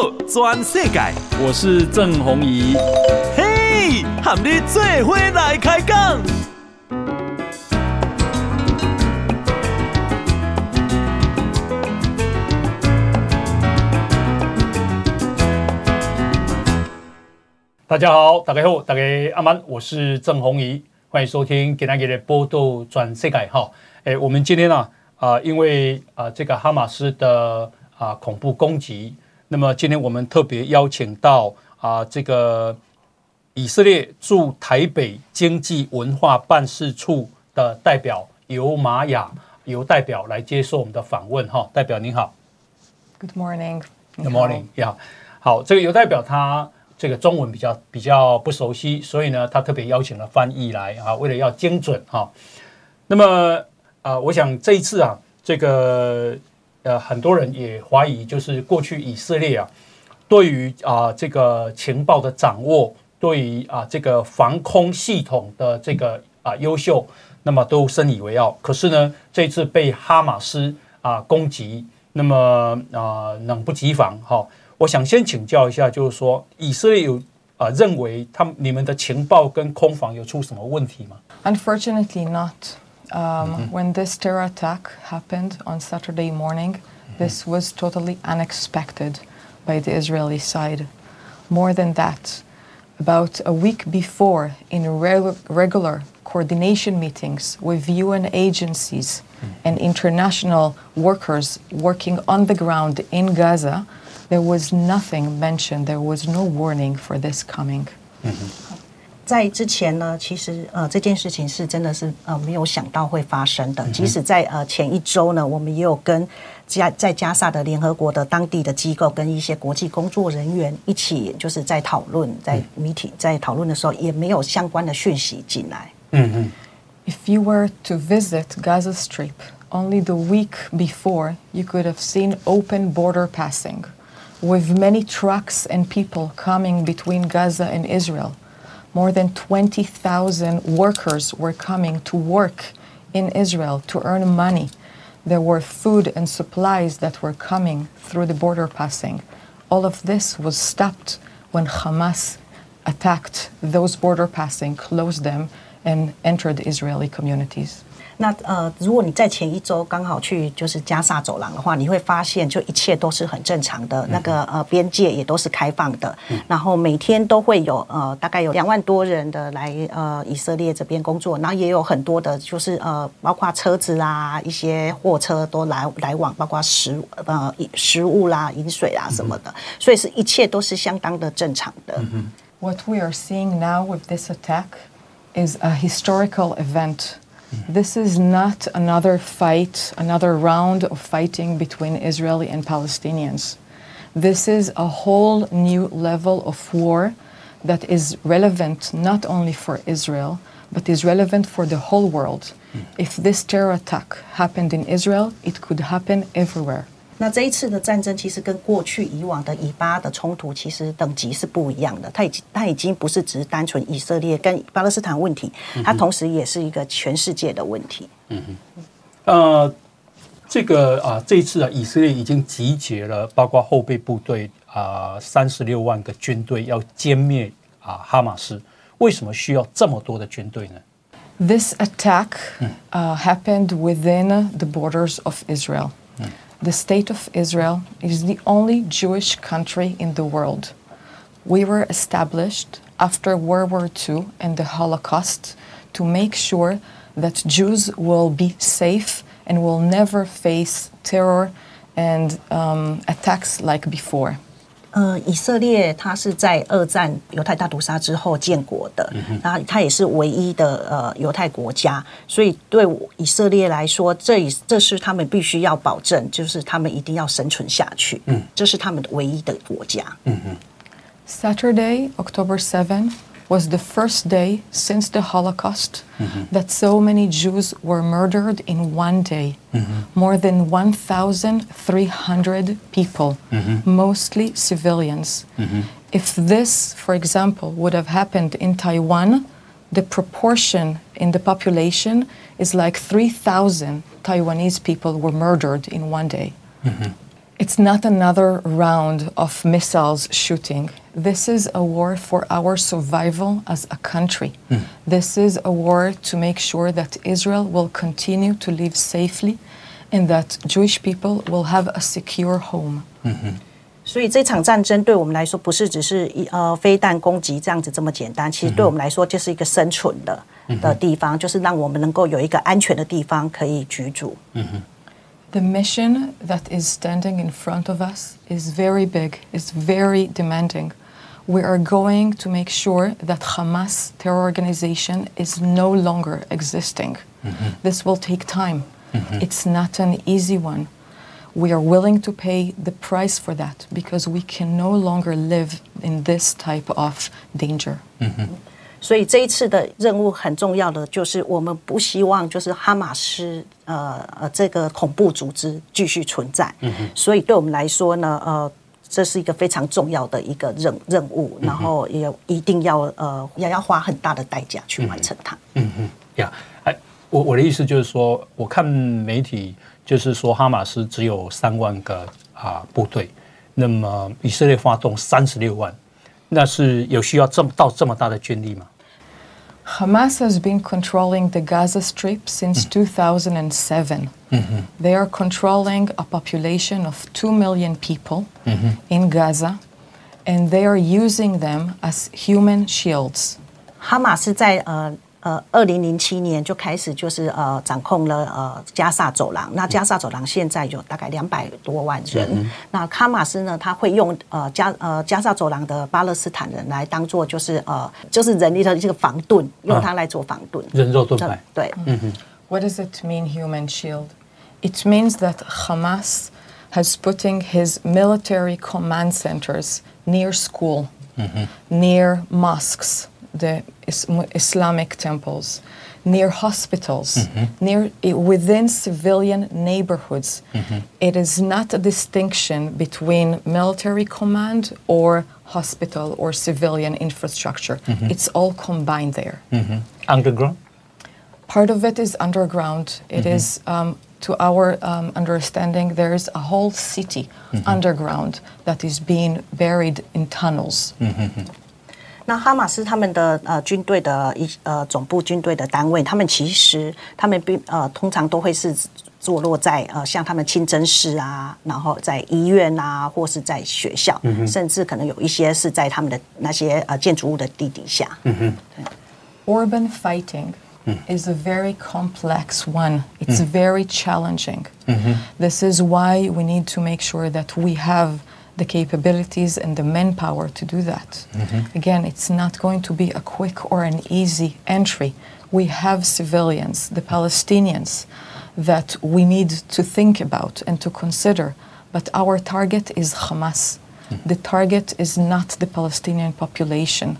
道全世界。我是郑宏仪。嘿，和你做伙来开讲。大家好，大家好，大家阿曼，我是郑宏仪，欢迎收听给大家的波道转世界哈。哎，我们今天呢，啊，因为啊这个哈马斯的啊恐怖攻击，那么今天我们特别邀请到啊这个以色列驻台北经济文化办事处的代表尤玛雅尤代表来接受我们的访问哈。代表您好，Good morning。Good morning，呀，好，这个尤代表他。这个中文比较比较不熟悉，所以呢，他特别邀请了翻译来啊，为了要精准哈。那么啊，我想这一次啊，这个呃，很多人也怀疑，就是过去以色列啊，对于啊这个情报的掌握，对于啊这个防空系统的这个啊优秀，那么都深以为傲。可是呢，这次被哈马斯啊攻击，那么啊冷不及防哈。我想先请教一下，就是说以色列有啊认为他们你们的情报跟空防有出什么问题吗？Unfortunately, not. Um, mm-hmm. When this terror attack happened on Saturday morning, mm-hmm. this was totally unexpected by the Israeli side. More than that, about a week before, in regular coordination meetings with UN agencies mm-hmm. and international workers working on the ground in Gaza, There was nothing mentioned. There was no warning for this coming. 在之前呢，其实呃这件事情是真的是呃没有想到会发生的。即使在呃前一周呢，我们也有跟加在加萨的联合国的当地的机构跟一些国际工作人员一起，就是在讨论，在媒体在讨论的时候，也没有相关的讯息进来。嗯嗯。If you were to visit Gaza Strip only the week before, you could have seen open border passing. with many trucks and people coming between Gaza and Israel. More than 20,000 workers were coming to work in Israel to earn money. There were food and supplies that were coming through the border passing. All of this was stopped when Hamas attacked those border passing, closed them, and entered Israeli communities. 那呃，如果你在前一周刚好去就是加萨走廊的话，你会发现就一切都是很正常的，那个呃边界也都是开放的，然后每天都会有呃大概有两万多人的来呃以色列这边工作，然后也有很多的就是呃包括车子啦、一些货车都来来往，包括食呃食物啦、饮水啊什么的，所以是一切都是相当的正常的。What we are seeing now with this attack is a historical event. This is not another fight, another round of fighting between Israeli and Palestinians. This is a whole new level of war that is relevant not only for Israel, but is relevant for the whole world. Mm. If this terror attack happened in Israel, it could happen everywhere. 那这一次的战争其实跟过去以往的以巴的冲突其实等级是不一样的，它已经它已经不是只是单纯以色列跟巴勒斯坦问题，它同时也是一个全世界的问题。嗯哼，呃，这个啊，这一次啊，以色列已经集结了包括后备部队啊三十六万个军队要歼灭啊哈马斯，为什么需要这么多的军队呢？This attack uh, happened within the borders of Israel. The State of Israel is the only Jewish country in the world. We were established after World War II and the Holocaust to make sure that Jews will be safe and will never face terror and um, attacks like before. 呃，以色列它是在二战犹太大屠杀之后建国的，然后它也是唯一的呃犹太国家，所以对以色列来说，这这是他们必须要保证，就是他们一定要生存下去，嗯，这是他们的唯一的国家。嗯嗯。Saturday, October seventh. Was the first day since the Holocaust mm-hmm. that so many Jews were murdered in one day. Mm-hmm. More than 1,300 people, mm-hmm. mostly civilians. Mm-hmm. If this, for example, would have happened in Taiwan, the proportion in the population is like 3,000 Taiwanese people were murdered in one day. Mm-hmm. It's not another round of missiles shooting. This is a war for our survival as a country. This is a war to make sure that Israel will continue to live safely and that Jewish people will have a secure home. 所以这场战争对我们来说，不是只是一呃飞弹攻击这样子这么简单。其实对我们来说，就是一个生存的的地方，就是让我们能够有一个安全的地方可以居住。 The mission that is standing in front of us is very big, is very demanding. We are going to make sure that Hamas terror organization is no longer existing. This will take time. It's not an easy one. We are willing to pay the price for that because we can no longer live in this type of danger. 所以这一次的任务很重要的就是，我们不希望就是哈马斯呃呃这个恐怖组织继续存在。所以对我们来说呢，呃， 这是一个非常重要的一个任任务，然后也一定要呃也要花很大的代价去完成它。嗯嗯，呀，哎，我我的意思就是说，我看媒体就是说，哈马斯只有三万个啊部队，那么以色列发动三十六万，那是有需要这么到这么大的军力吗？Hamas has been controlling the Gaza Strip since 2007. They are controlling a population of 2 million people in Gaza, and they are using them as human shields. 哈马斯在呃呃二零零七年就开始就是呃掌控了呃加萨走廊。那加萨走廊现在有大概两百多万人。那哈马斯呢，他会用呃加呃加萨走廊的巴勒斯坦人来当做就是呃就是人力的这个防盾，用它来做防盾。人肉盾那牌。对， What does it mean, human shield? It means that Hamas has putting his military command centers near school, mm-hmm. near mosques, the is- Islamic temples, near hospitals, mm-hmm. near within civilian neighborhoods. Mm-hmm. It is not a distinction between military command or hospital or civilian infrastructure. It's all combined there. Underground，Part of it is underground. It is, um, to our um, understanding, there is a whole city underground that is being buried in tunnels. 那哈马斯他们的呃军队的一呃总部军队的单位，他们其实他们并呃通常都会是坐落在呃像他们清真寺啊，然后在医院啊，或是在学校，甚至可能有一些是在他们的那些呃建筑物的地底下。 Urban fighting Mm-hmm. is a very complex one. It's mm-hmm. very challenging. Mm-hmm. This is why we need to make sure that we have the capabilities and the manpower to do that. Again, it's not going to be a quick or an easy entry. We have civilians, the Palestinians, that we need to think about and to consider. But our target is Hamas. The target is not the Palestinian population.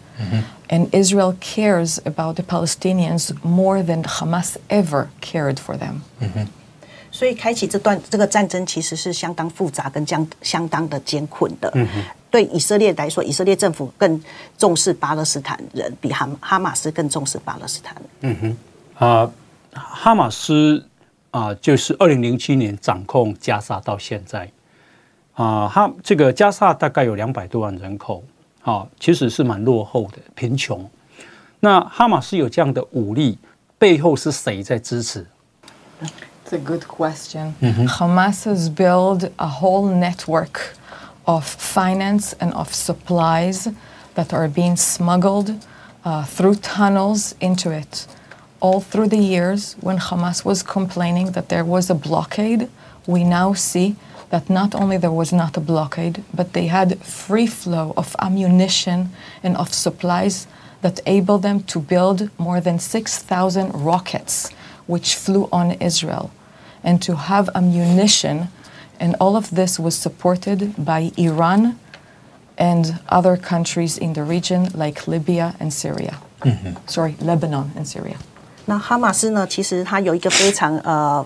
And Israel cares about the Palestinians more than Hamas ever cared for them. 所以开启这段这个战争其实是相当复杂跟相相当的艰困的。对以色列来说，以色列政府更重视巴勒斯坦人，比哈哈马斯更重视巴勒斯坦人。啊，哈马斯啊，就是二零零七年掌控加沙到现在 啊，哈这个加沙大概有两百多万人口，啊，其实是蛮落后的，贫穷。那哈马斯有这样的武力，背后是谁在支持？ It's a good question. Hamas has built a whole network of finance and of supplies that are being smuggled uh, through tunnels into it. All through the years, when Hamas was complaining that there was a blockade, we now see that not only there was not a blockade, but they had free flow of ammunition and of supplies that enabled them to build more than 6,000 rockets, which flew on Israel, and to have ammunition. And all of this was supported by Iran and other countries in the region like Libya and Syria. Sorry, Lebanon and Syria. 那哈马斯呢，其实它有一个非常呃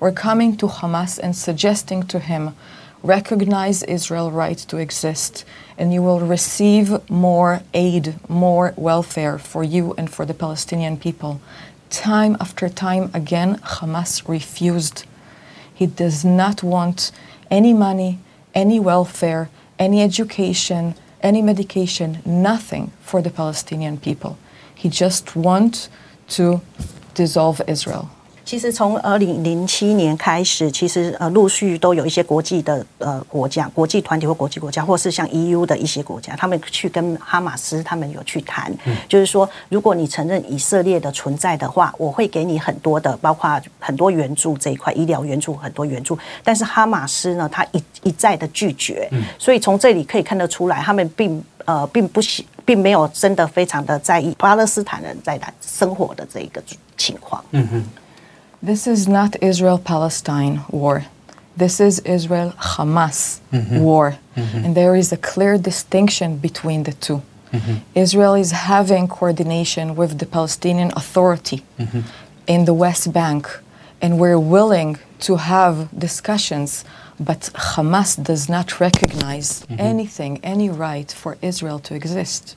were coming to Hamas and suggesting to him, recognize Israel's right to exist, and you will receive more aid, more welfare for you and for the Palestinian people. Time after time again, Hamas refused. He does not want any money, any welfare, any education, any medication, nothing for the Palestinian people. He just wants to dissolve Israel. 其实从二零零七年开始，其实呃陆续都有一些国际的呃国家、国际团体或国际国家，或是像 EU 的一些国家，他们去跟哈马斯他们有去谈，就是说，如果你承认以色列的存在的话，我会给你很多的，包括很多援助这一块，医疗援助很多援助。但是哈马斯呢，他一一再的拒绝，所以从这里可以看得出来，他们并呃并不喜，并没有真的非常的在意巴勒斯坦人在那生活的这一个情况。嗯哼。This is not Israel Palestine war. This is Israel Hamas mm-hmm. war. Mm-hmm. And there is a clear distinction between the 2 mm-hmm. Israel is having coordination with the Palestinian Authority mm-hmm. in the West Bank, and we're willing to have discussions, but Hamas does not recognize mm-hmm. anything, any right for Israel to exist.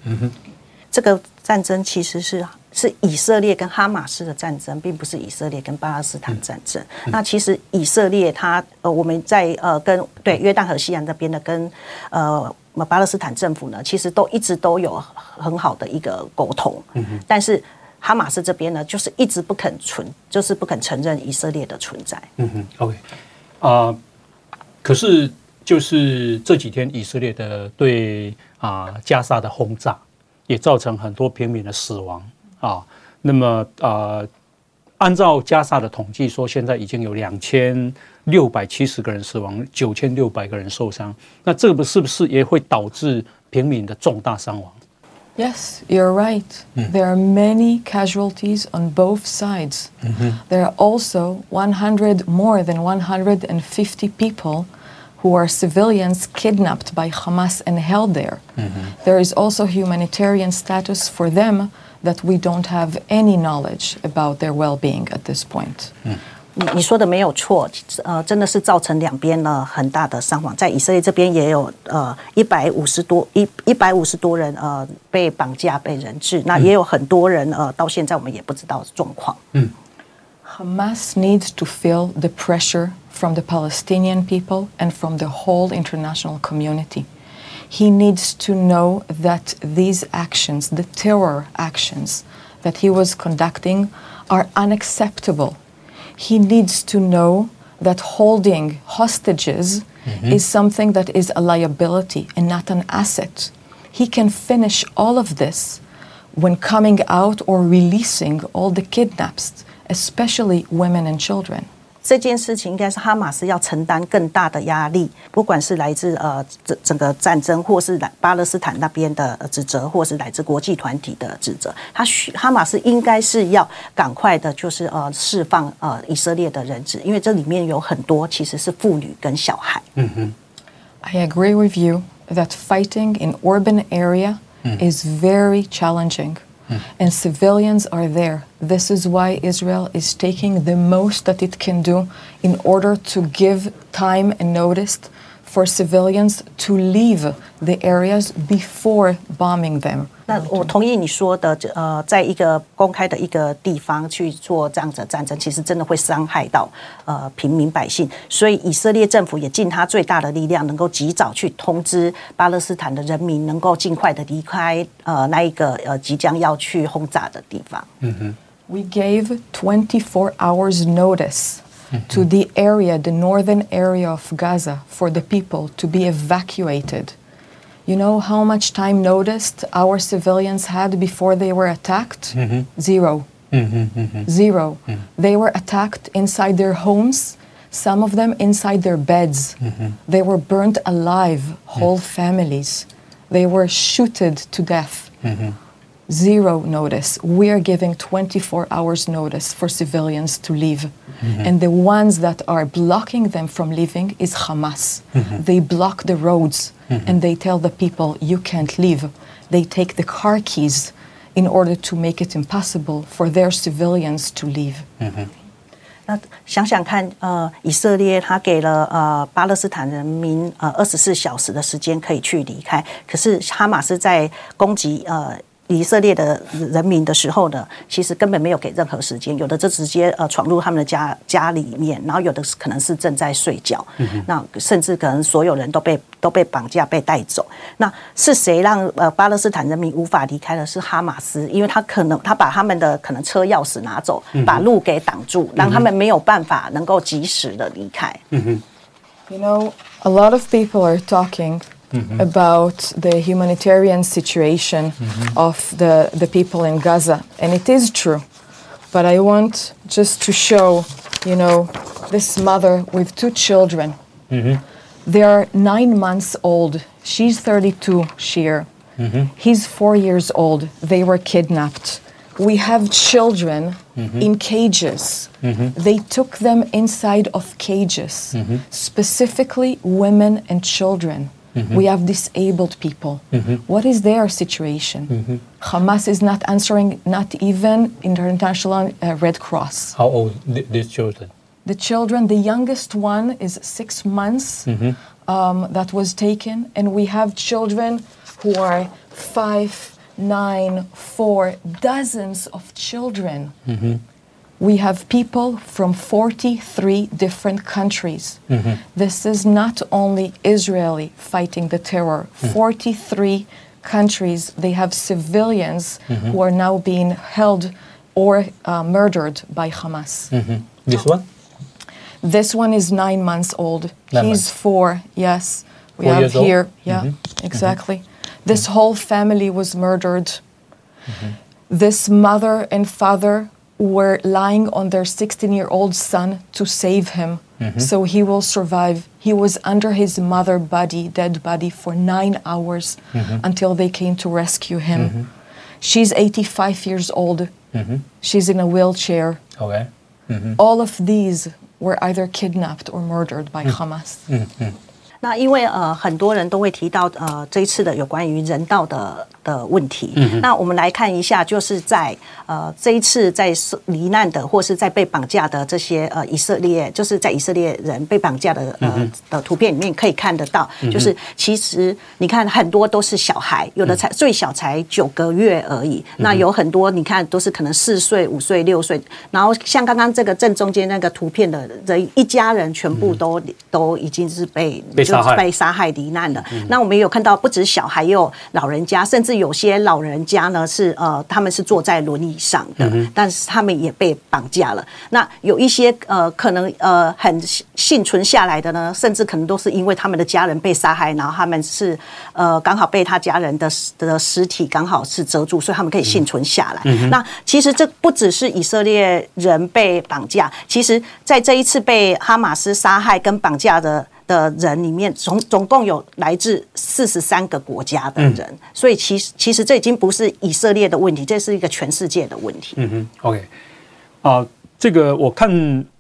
这个战争其实是 是以色列跟哈马斯的战争，并不是以色列跟巴勒斯坦战争。那其实以色列它呃，我们在呃跟对约旦河西岸那边的跟呃巴勒斯坦政府呢，其实都一直都有很好的一个沟通。嗯但是哈马斯这边呢，就是一直不肯存，就是不肯承认以色列的存在。嗯哼，OK，啊，可是就是这几天以色列的对啊加沙的轰炸，也造成很多平民的死亡。啊，那么呃，按照加沙的统计说，现在已经有两千六百七十个人死亡，九千六百个人受伤。那这个是不是也会导致平民的重大伤亡？Yes, you're right. There are many casualties on both sides. There are also 100 more than 150 people who are civilians kidnapped by Hamas and held there. There is also humanitarian status for them that we don't have any knowledge about their well-being at this point. 你你说的没有错，呃，真的是造成两边呢很大的伤亡。在以色列这边也有呃一百五十多一一百五十多人呃被绑架被人质，那也有很多人呃到现在我们也不知道状况。嗯，Hamas needs to feel the pressure from the Palestinian people and from the whole international community. he needs to know that these actions, the terror actions that he was conducting, are unacceptable. He needs to know that holding hostages mm-hmm. is something that is a liability and not an asset. He can finish all of this when coming out or releasing all the kidnaps, especially women and children. 这件事情应该是哈马斯要承担更大的压力，不管是来自呃整整个战争，或是来巴勒斯坦那边的指责，或是来自国际团体的指责，他需哈马斯应该是要赶快的，就是呃释放呃以色列的人质，因为这里面有很多其实是妇女跟小孩。嗯哼，I agree with you that fighting in urban area is very challenging. Mm. And civilians are there. This is why Israel is taking the most that it can do in order to give time and notice for civilians to leave the areas before bombing them. 那我同意你说的，呃，在一个公开的一个地方去做这样的战争，其实真的会伤害到呃平民百姓。所以以色列政府也尽他最大的力量，能够及早去通知巴勒斯坦的人民，能够尽快的离开呃那一个呃即将要去轰炸的地方。嗯哼，We gave twenty four hours notice. to the area, the northern area of Gaza, for the people to be evacuated. You know how much time noticed our civilians had before they were attacked? Mm-hmm. 0 mm-hmm, mm-hmm. 0 mm-hmm. They were attacked inside their homes, some of them inside their beds. Mm-hmm. They were burnt alive, whole families. They were shooted to death. zero notice. We are giving 24 hours notice for civilians to leave. And the ones that are blocking them from leaving is Hamas. They block the roads and they tell the people, you can't leave. They take the car keys in order to make it impossible for their civilians to leave. 那想想看，呃，以色列他给了呃巴勒斯坦人民呃二十四小时的时间可以去离开，可是哈马斯在攻击呃 以色列的人民的时候呢，其实根本没有给任何时间，有的就直接呃闯入他们的家家里面，然后有的是可能是正在睡觉，那甚至可能所有人都被都被绑架被带走。那是谁让呃巴勒斯坦人民无法离开的？是哈马斯，因为他可能他把他们的可能车钥匙拿走，把路给挡住，让他们没有办法能够及时的离开。You know, a lot of people are talking Mm-hmm. about the humanitarian situation mm-hmm. of the, the people in Gaza, and it is true. But I want just to show, you know, this mother with two children. Mm-hmm. They are nine months old. She's 32, Shiri. He's four years old. They were kidnapped. We have children in cages. They took them inside of cages, specifically women and children. Mm-hmm. We have disabled people. Mm-hmm. What is their situation? Mm-hmm. Hamas is not answering, not even International uh, Red Cross. How old th- these children? The children, the youngest one is six months um, that was taken, and we have children who are five, nine, four, dozens of children. We have people from 43 different countries. Mm-hmm. This is not only Israeli fighting the terror. Mm-hmm. 43 countries, they have civilians mm-hmm. who are now being held or uh, murdered by Hamas. This one? This one is nine months old. Nine He's months. four. Yes, we Four have years old? here. Yeah, exactly. This whole family was murdered. This mother and father were lying on their 16-year-old son to save him, mm-hmm. so he will survive. He was under his mother body, dead body, for nine hours mm-hmm. until they came to rescue him. Mm-hmm. She's 85 years old. She's in a wheelchair. Okay. All of these were either kidnapped or murdered by mm. Hamas. 那因为呃很多人都会提到呃这一次的有关于人道的的问题，那我们来看一下，就是在呃这一次在罹难的或是在被绑架的这些呃以色列，就是在以色列人被绑架的呃、的图片里面可以看得到，就是其实你看很多都是小孩，有的才最小才九个月而已，那有很多你看都是可能四岁、五岁、六岁，然后像刚刚这个正中间那个图片的人一家人全部都、都已经是被就是被杀害罹难的。那我们也有看到，不止小孩，也有老人家，甚至有些老人家呢是呃，他们是坐在轮椅上的，但是他们也被绑架了。那有一些呃，可能呃很幸存下来的呢，甚至可能都是因为他们的家人被杀害，然后他们是呃刚好被他家人的的尸体刚好是遮住，所以他们可以幸存下来。那其实这不只是以色列人被绑架，其实在这一次被哈马斯杀害跟绑架的。的人里面，总总共有来自四十三个国家的人，所以其实其实这已经不是以色列的问题，这是一个全世界的问题。嗯哼，OK，啊、这个我看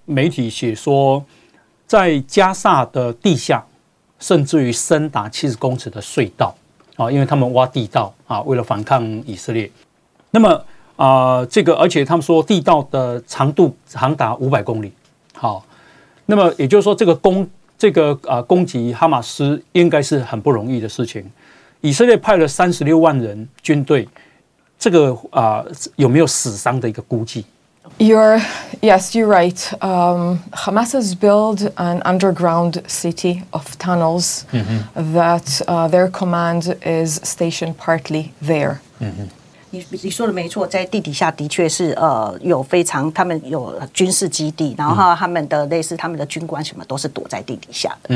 媒体写说，在加萨的地下，甚至于深达七十公尺的隧道啊，因为他们挖地道啊，为了反抗以色列。那么啊、这个而且他们说地道的长度长达五百公里，好，那么也就是说，这个攻这个啊、攻击哈马斯应该是很不容易的事情。以色列派了三十六万人军队，这个啊、有没有死伤的一个估计？ You're yes, you're right. Um, Hamas has built an underground city of tunnels that uh, their command is stationed partly there. 你你说的没错，在地底下的确是呃有非常他们有军事基地，然后他们的类似他们的军官什么都是躲在地底下的。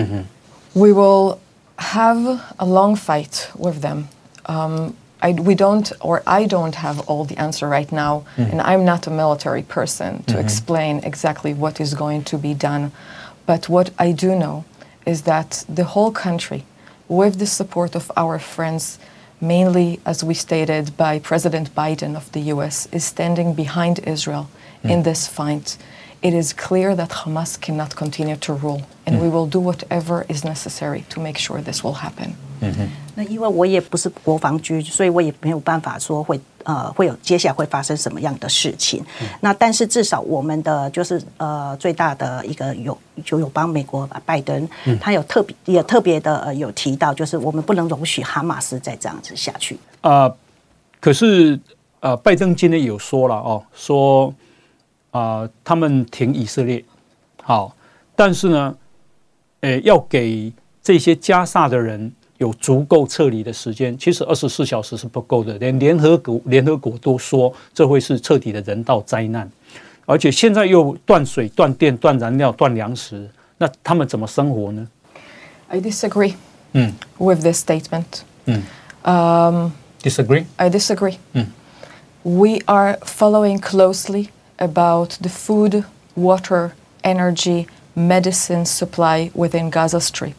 We will have a long fight with them. Um, I, we don't, or I don't have all the answer right now, and I'm not a military person to explain exactly what is going to be done. But what I do know is that the whole country, with the support of our friends, mainly, as we stated, by President Biden of the US, is standing behind Israel in this fight. It is clear that Hamas cannot continue to rule, and we will do whatever is necessary to make sure this will happen. 那因为我也不是国防军，所以我也没有办法说会 呃会有接下来会发生什么样的事情。那但是至少我们的就是呃最大的一个有就有帮美国拜登，他有特别也特别的呃有提到，就是我们不能容许哈马斯再这样子下去。啊、可是呃，拜登今天有说了哦，说啊、他们挺以色列，好，但是呢，呃，要给这些加萨的人有足够撤离的时间。其实二十四小时是不够的，连联合国联合国都说这会是彻底的人道灾难，而且现在又断水、断电、断燃料、断粮食，那他们怎么生活呢？ I disagree 嗯 with this statement. 嗯 Um, ，disagree？ I disagree. We are following closely about the food, water, energy, medicine supply within Gaza Strip.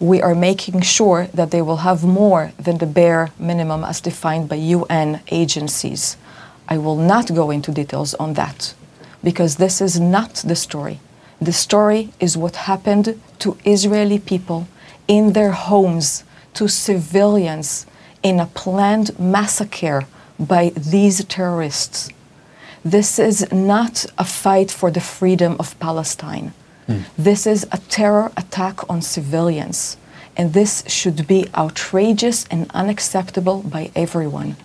We are making sure that they will have more than the bare minimum as defined by UN agencies. I will not go into details on that because this is not the story. The story is what happened to Israeli people in their homes, to civilians in a planned massacre by these terrorists. This is not a fight for the freedom of Palestine. This is a terror attack on civilians. And this should be outrageous and unacceptable by everyone.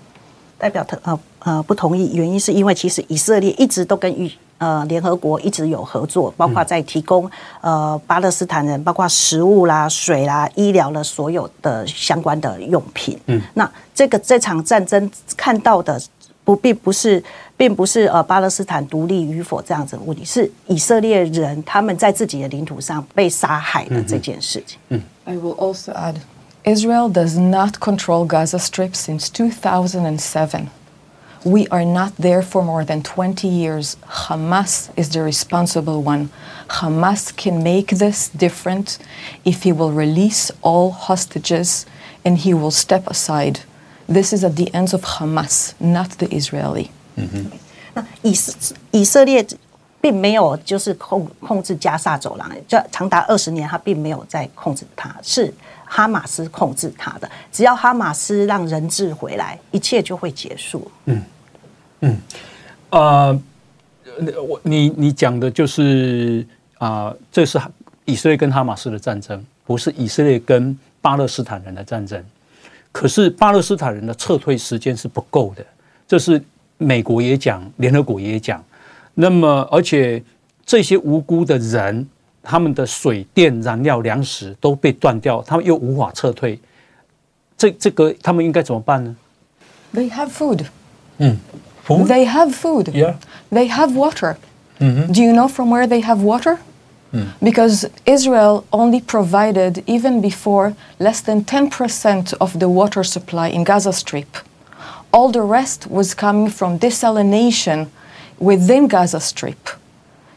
代表特呃呃不同意，原因是因为其实以色列一直都跟与呃联合国一直有合作，包括在提供呃巴勒斯坦人包括食物啦、水啦、医疗的所有的相关的用品。嗯，那这个这场战争看到的不并不是 并不是呃巴勒斯坦独立与否这样子的问题，是以色列人他们在自己的领土上被杀害的这件事情。 I will also add Israel does not control Gaza Strip since 2007. We are not there for more than 20 years. Hamas is the responsible one. Hamas can make this different if he will release all hostages and he will step aside. This is at the ends of Hamas, not the Israeli. 那以色以色列并没有就是控控制加沙走廊，就长达二十年，他并没有在控制它，是哈马斯控制它的。只要哈马斯让人质回来，一切就会结束。嗯嗯呃，我你你讲的就是啊、这是以色列跟哈马斯的战争，不是以色列跟巴勒斯坦人的战争。可是巴勒斯坦人的撤退时间是不够的，这是美国也讲，联合国也讲。那么，而且这些无辜的人，他们的水电、燃料、粮食都被断掉，他们又无法撤退，这这个他们应该怎么办呢？ They have food. 嗯，服 They have food. Yeah. They have water. Do you know from where they have water? Because Israel only provided, even before, less than 10% of the water supply in Gaza Strip. All the rest was coming from desalination within Gaza Strip.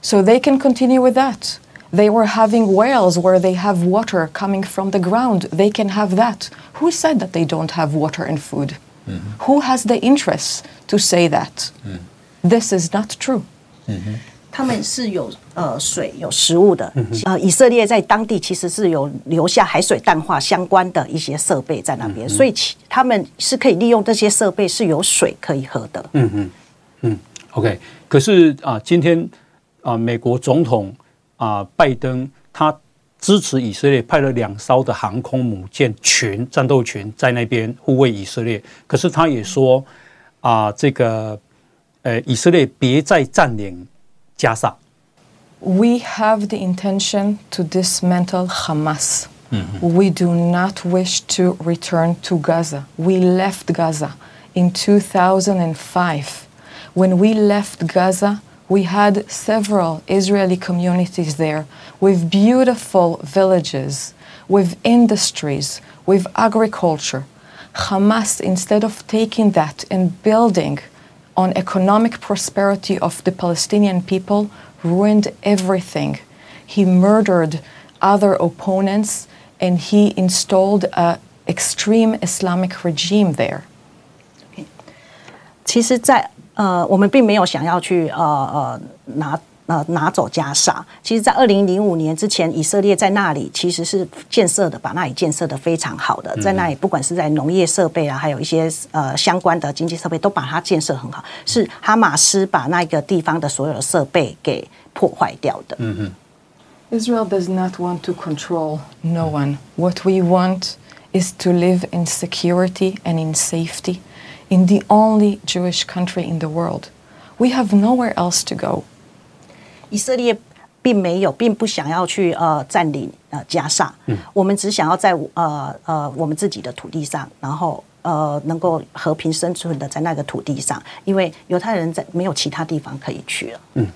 So they can continue with that. They were having wells where they have water coming from the ground. They can have that. Who said that they don't have water and food? Mm-hmm. Who has the interest to say that? Mm-hmm. This is not true. Mm-hmm. 他们是有呃水有食物的，呃，以色列在当地其实是有留下海水淡化相关的一些设备在那边，所以其他们是可以利用这些设备是有水可以喝的。嗯嗯嗯 OK，可是啊，今天啊，美国总统啊，拜登他支持以色列，派了两艘的航空母舰群、战斗群在那边护卫以色列。可是他也说啊，这个呃，以色列别再占领加沙。We have the intention to dismantle Hamas. Mm-hmm. We do not wish to return to Gaza. We left Gaza in 2005. When we left Gaza, we had several Israeli communities there with beautiful villages, with industries, with agriculture. Hamas, instead of taking that and building on economic prosperity of the Palestinian people, ruined everything. He murdered other opponents and he installed a extreme Islamic regime there. 其实在，呃，我们并没有想要去呃呃拿 呃拿走加沙。其实，在二零零五年之前，以色列在那里其实是建设的，把那里建设的非常好的，在那里不管是在农业设备啊，还有一些呃相关的经济设备，都把它建设很好。是哈马斯把那个地方的所有的设备给破坏掉的。嗯嗯。Israel does not want to control no one. What we want is to live in security and in safety in the only Jewish country in the world. We have nowhere else to go. 以色列并没有，并不想要去呃占领呃加沙，嗯，我们只想要在呃呃我们自己的土地上，然后呃能够和平生存的在那个土地上，因为犹太人在没有其他地方可以去了，嗯。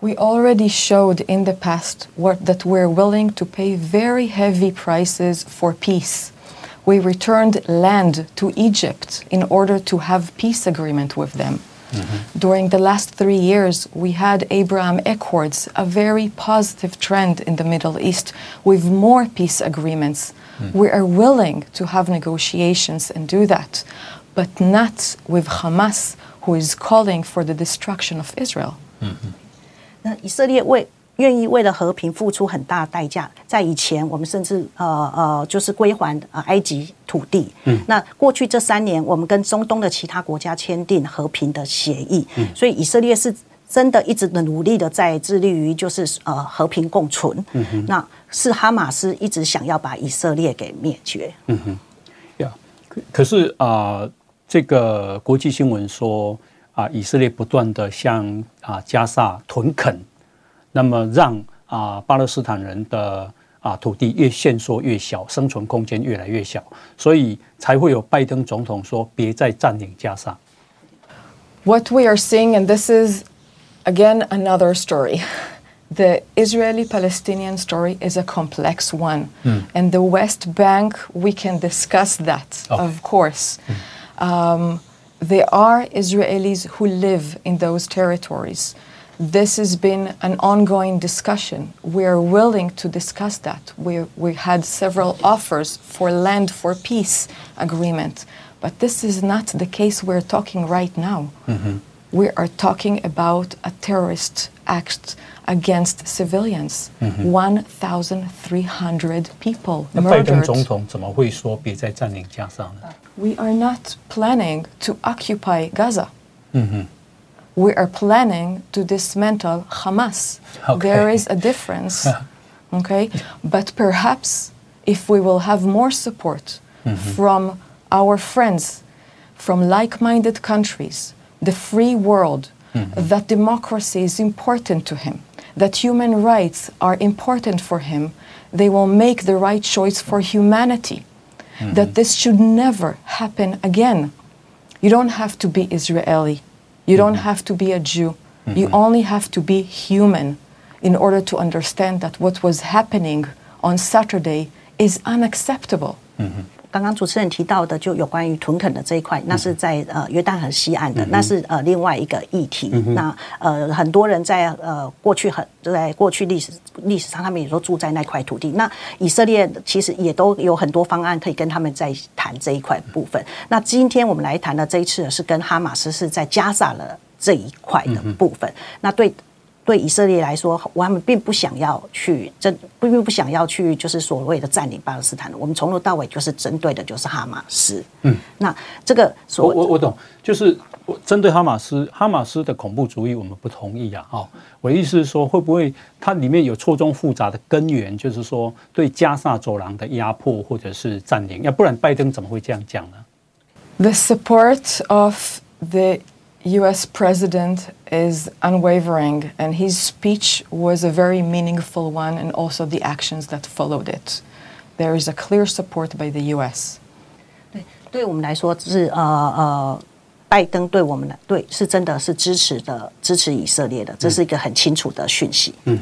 We already showed in the past what, that we're willing to pay very heavy prices for peace. We returned land to Egypt in order to have peace agreement with them. Mm-hmm. During the last three years, we had Abraham Accords, a very positive trend in the Middle East, with more peace agreements. Mm. We are willing to have negotiations and do that, but not with Hamas, who is calling for the destruction of Israel. Mm-hmm. 那以色列为 愿意为了和平付出很大代价，在以前我们甚至呃呃就是归还呃埃及土地。嗯，那过去这三年，我们跟中东的其他国家签订和平的协议。嗯，所以以色列是真的一直的努力的在致力于就是呃和平共存。嗯哼，那是哈马斯一直想要把以色列给灭绝。嗯哼，呀，可可是啊，这个国际新闻说。啊，以色列不断的向啊加沙屯垦，那么让啊巴勒斯坦人的啊土地越限缩越小，生存空间越来越小，所以才会有拜登总统说别再占领加沙。What we are seeing, and this is again another story. The Israeli Palestinian story is a complex one. Mm. And the West Bank, we can discuss that, okay. of course. Mm. Um, there are Israelis who live in those territories. This has been an ongoing discussion. We are willing to discuss that. We, we had several offers for land for peace agreement, but this is not the case we're talking right now. Mm-hmm. We are talking about a terrorist act against civilians. Mm-hmm. 1,300 people murdered. 呢？we are not planning to occupy Gaza. Mm-hmm. We are planning to dismantle Hamas. Okay. There is a difference, okay? But perhaps if we will have more support mm-hmm. from our friends, from like minded countries, the free world, mm-hmm. that democracy is important to him, that human rights are important for him, they will make the right choice for humanity mm-hmm. that this should never happen again. You don't have to be Israeli. You don't mm-hmm. have to be a Jew. You mm-hmm. only have to be human in order to understand that what was happening on Saturday is unacceptable. Mm-hmm. 刚刚主持人提到的，就有关于屯垦的这一块，那是在呃约旦河西岸的，那是呃另外一个议题。那呃很多人在呃过去很在过去历史历史上，他们也都住在那块土地。那以色列其实也都有很多方案可以跟他们在谈这一块部分。那今天我们来谈的这一次是跟哈马斯是在加沙了这一块的部分。那对。对以色列来说，我们并不想要去针，并不想要去，就是所谓的占领巴勒斯坦。我们从头到尾就是针对的就是哈马斯。嗯，那这个，我我我懂，就是针对哈马斯，哈马斯的恐怖主义，我们不同意啊。哦，我的意思是说，会不会它里面有错综复杂的根源，就是说对加沙走廊的压迫或者是占领？要不然拜登怎么会这样讲呢？The support of the US president is unwavering, and his speech was a very meaningful one, and also the actions that followed it. There is a clear support by the US. 对，对我们来说是呃呃，拜登对我们来对是真的是支持的，支持以色列的，这是一个很清楚的讯息。嗯，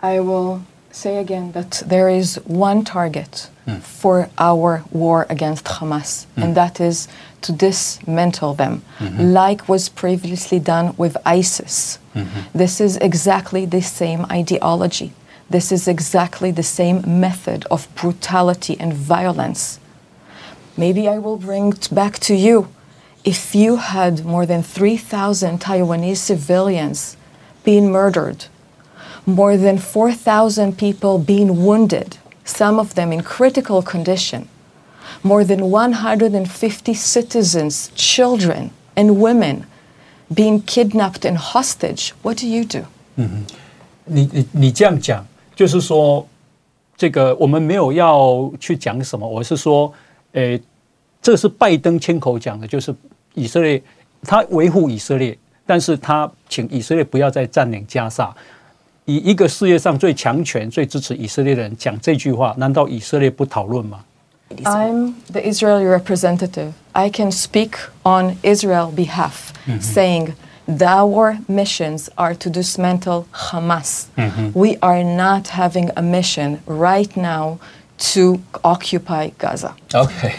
I will say again that there is one target mm. for our war against Hamas, mm. and that is to dismantle them, mm-hmm. like was previously done with ISIS. Mm-hmm. This is exactly the same ideology. This is exactly the same method of brutality and violence. Maybe I will bring it back to you. If you had more than 3,000 Taiwanese civilians being murdered, more than 4,000 people being wounded, some of them in critical condition, more than 150 citizens, children, and women being kidnapped and hostage, what do you do? 你你你这样讲，就是说，这个我们没有要去讲什么，我是说，诶，这是拜登亲口讲的，就是以色列他维护以色列，但是他请以色列不要再占领加沙。 以一个世界上最强权、最支持以色列的人讲这句话，难道以色列不讨论吗？ I'm the Israeli representative. I can speak on Israel behalf, saying our missions are to dismantle Hamas. We are not having a mission right now to occupy Gaza. OK，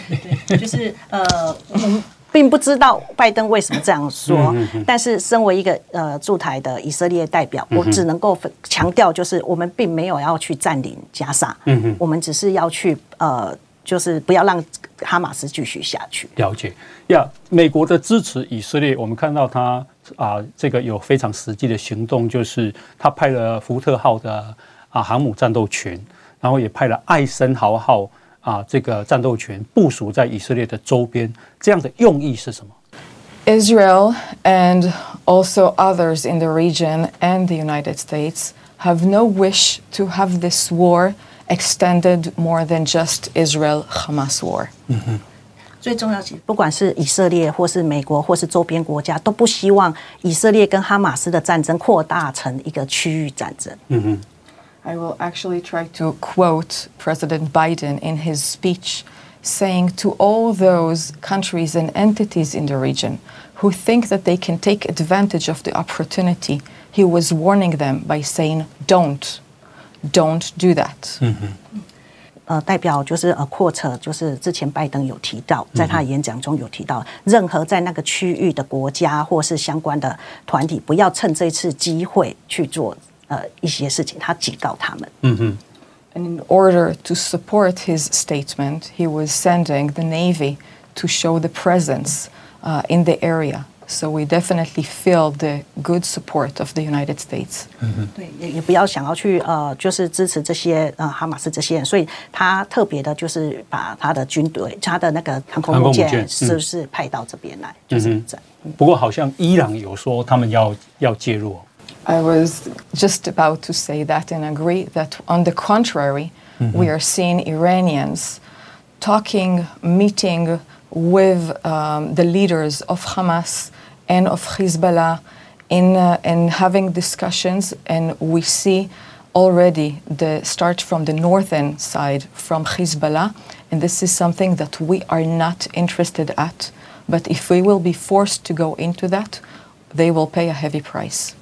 对，就是呃，我们 并不知道拜登为什么这样说，但是身为一个呃驻台的以色列代表，我只能够分强调，就是我们并没有要去占领加沙，我们只是要去呃，就是不要让哈马斯继续下去。了解呀。美国的支持以色列，我们看到他啊，这个有非常实际的行动，就是他派了福特号的啊航母战斗群，然后也派了艾森豪号啊这个战斗群部署在以色列的周边。这样的用意是什么？Israel and also others in the region and the United States have no wish to have this war extended more than just Israel Hamas war. 最重要是，不管是以色列，或是美国，或是周边国家，都不希望以色列跟哈马斯的战争扩大成一个区域战争。I will actually try to quote President Biden in his speech, saying to all those countries and entities in the region who think that they can take advantage of the opportunity, he was warning them by saying, Don't, don't do that. 呃，代表就是呃，扩扯，就是之前拜登有提到，在他的演讲中有提到，任何在那个区域的国家或是相关的团体，不要趁这次机会去做 呃一些事情。他警告他们。 And in order to support his statement, he was sending the Navy to show the presence uh, in the area. So we definitely feel the good support of the United States. 对，也也不要想要去呃，就是支持这些呃哈马斯这些人，所以他特别的就是把他的军队、他的那个航空母航空母舰舰是不是派到这边来，就是在。不过好像伊朗有说他们要要介入哦。 I was just about to say that and agree that, on the contrary, we are seeing Iranians talking, meeting with um, the leaders of Hamas and of Hezbollah in, uh, and having discussions. And we see already the start from the northern side from Hezbollah. And this is something that we are not interested at. But if we will be forced to go into that, they will pay a heavy price.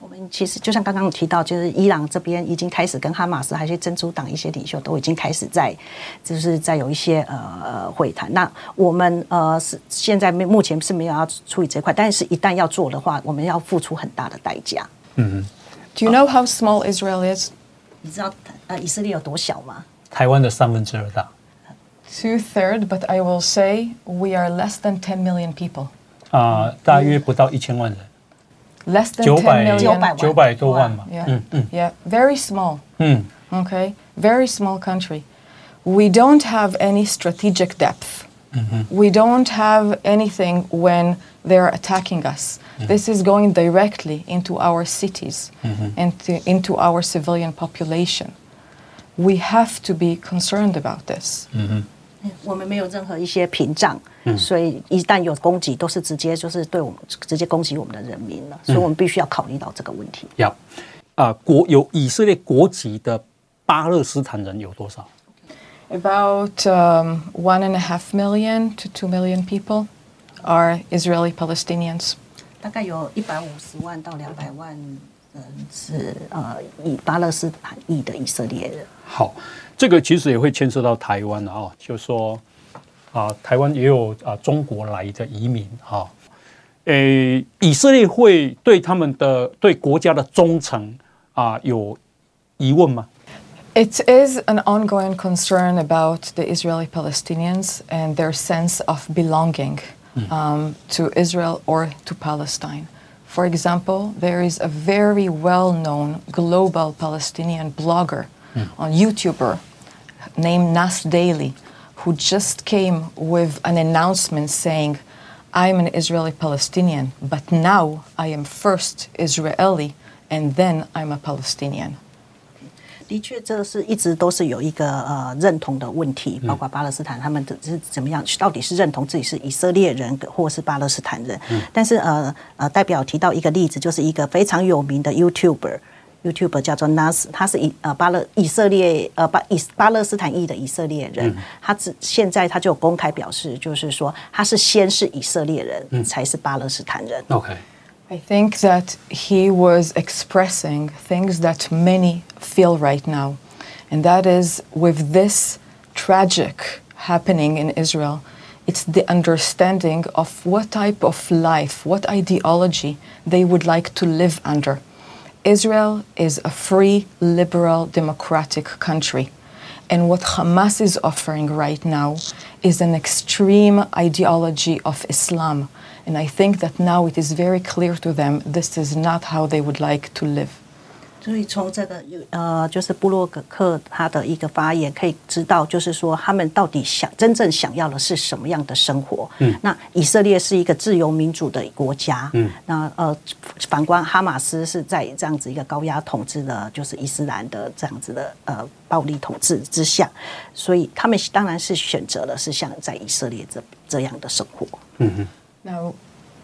我们其实就像刚刚提到，就是伊朗这边已经开始跟哈马斯还有一些真主党一些领袖都已经开始在，就是在有一些呃会谈。那我们呃是现在目前是没有要处理这块，但是一旦要做的话，我们要付出很大的代价。嗯 Do you know how small Israel is? 你知道呃以色列有多小吗？台湾的三分之二大 Two third, but I will say we are less than ten million people. 啊、大约不到一千万人，Less than 九 10百 million. 九百多万嘛。 Yeah, 嗯嗯 yeah, very small. 嗯 Okay, very small country. We don't have any strategic depth. We don't have anything when they're attacking us. This is going directly into our cities and to, into our civilian population. We have to be concerned about this. 我们没有任何一些屏障，所以一旦有攻击，都是直接就是对我们直接攻击我们的人民了，所以我们必须要考虑到这个问题。要啊、国有以色列国籍的巴勒斯坦人有多少？About um, one and a half million to two million people are Israeli Palestinians. 大概有一百五十万到两百万人是呃以巴勒斯坦裔的以色列人。好，这个其实也会牵涉到台湾啊、哦，就说啊、台湾也有啊、中国来的移民啊，诶、以色列会对他们的对国家的忠诚啊、有疑问吗？ It is an ongoing concern about the Israeli Palestinians and their sense of belonging um, to Israel or to Palestine. For example, there is a very well known global Palestinian blogger, on YouTuber, named Nas Daily, who just came with an announcement saying, I'm an Israeli Palestinian, but now I am first Israeli and then I'm a Palestinian. 的确，这是一直都是有一个呃认同的问题，包括巴勒斯坦他们的是怎么样，到底是认同自己是以色列人或是巴勒斯坦人？但是呃呃，代表提到一个例子，就是一个非常有名的 YouTuber。 YouTuber 叫做 Nas，他是以呃巴勒以色列呃巴以巴勒斯坦裔的以色列人，他只现在他就有公开表示，就是说他是先是以色列人，才是巴勒斯坦人。 OK， I think that he was expressing things that many feel right now. And that is with this tragic happening in Israel, it's the understanding of what type of life, what ideology they would like to live under. Israel is a free, liberal, democratic country. And what Hamas is offering right now is an extreme ideology of Islam. And I think that now it is very clear to them this is not how they would like to live. 所以从这个呃，就是布洛格克他的一个发言，可以知道，就是说他们到底想真正想要的是什么样的生活。嗯，那以色列是一个自由民主的国家。嗯，那呃，反观哈马斯是在这样子一个高压统治的，就是伊斯兰的这样子的呃暴力统治之下，所以他们当然是选择了是像在以色列这这样的生活。Now,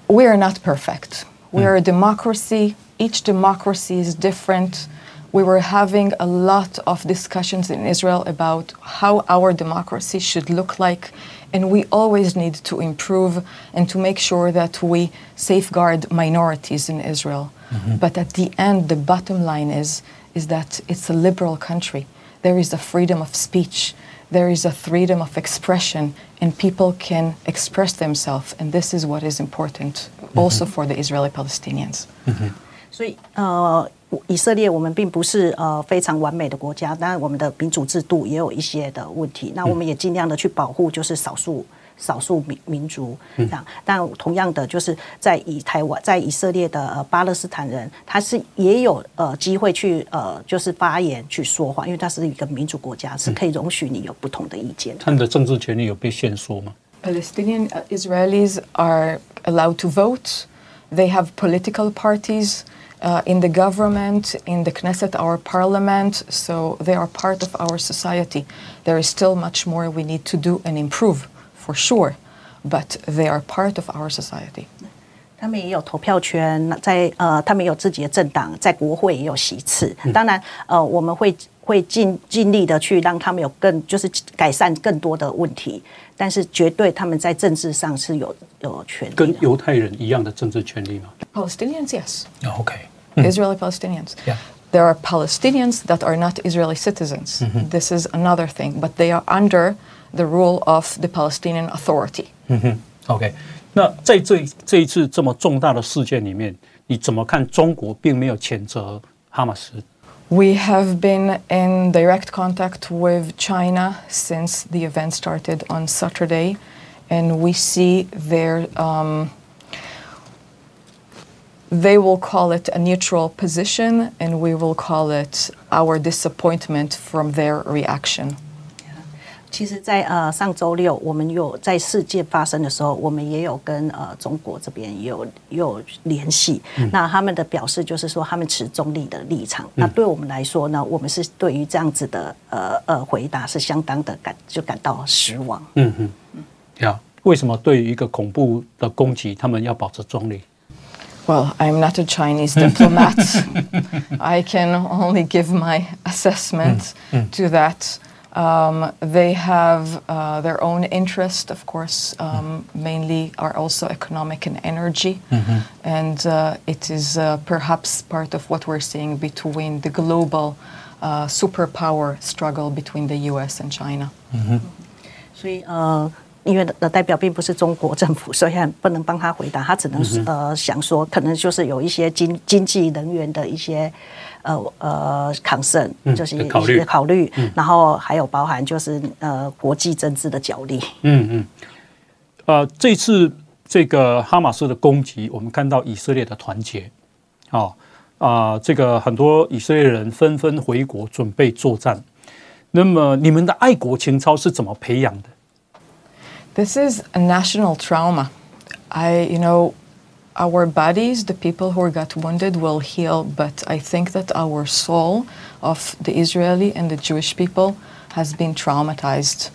we are not perfect. We are a democracy. Each democracy is different. We were having a lot of discussions in Israel about how our democracy should look like, and we always need to improve and to make sure that we safeguard minorities in Israel. Mm-hmm. But at the end, the bottom line is, is that it's a liberal country. There is a freedom of speech there is a freedom of expression and people can express themselves and this is what is important mm-hmm. also for the israeli palestinians mm-hmm. 所以呃，以色列我们并不是呃非常完美的国家，当然我们的民主制度也有一些的问题。那我们也尽量的去保护，就是少数少数民民族这样。但同样的，就是在以台湾在以色列的、呃、巴勒斯坦人，他是也有呃机会去呃就是发言去说话，因为他是一个民主国家，是可以容许你有不同的意见的。他们的政治权利有被限缩吗？palestinian uh, israelis are allowed to vote they have political parties uh, in the government, in the Knesset, our parliament, so they are part of our society. There is still much more we need to do and improve, for sure, but they are part of our society. 他们也有投票权，那在呃，他们有自己的政党，在国会也有席次。当然，呃，我们会会尽尽力的去让他们有更就是改善更多的问题， 但是绝对他们在政治上是有有权利的。跟犹太人一样的政治权利吗？ Palestinians, yes. OK， Israeli Palestinians. Yeah. There are Palestinians that are not Israeli citizens. This is another thing, but they are under the rule of the Palestinian Authority. OK，那在这这一次这么重大的事件里面，你怎么看中国并没有谴责哈马斯？ we have been in direct contact with China since the event started on Saturday, and we see their. Um, they will call it a neutral position, and we will call it our disappointment from their reaction. 其实在，呃上周六，我们有在事件发生的时候，我们也有跟呃中国这边也有也有联系。那他们的表示就是说，他们持中立的立场。那对我们来说呢，我们是对于这样子的呃呃回答是相当的感就感到失望。嗯嗯，呀，为什么对于一个恐怖的攻击，他们要保持中立？Well, I'm not a Chinese diplomat. I can only give my assessment to that. Um, they have uh, their own interest, of course, um, mainly are also economic and energy. And uh, it is uh, perhaps part of what we're seeing between the global uh, superpower struggle between the US and China. 所以呃 因为的代表并不是中国政府，所以不能帮他回答。他只能嗯呃想说，可能就是有一些经经济人员的一些 呃呃 concern，就是考虑些考虑，然后还有包含就是呃国际政治的角力。嗯嗯，呃，这次这个哈马斯的攻击，我们看到以色列的团结，哦啊、这个很多以色列人纷纷回国准备作战。那么你们的爱国情操是怎么培养的？This is a national trauma. I, you know, our bodies, the people who got wounded, will heal, but I think that our soul of the Israeli and the Jewish people has been traumatized.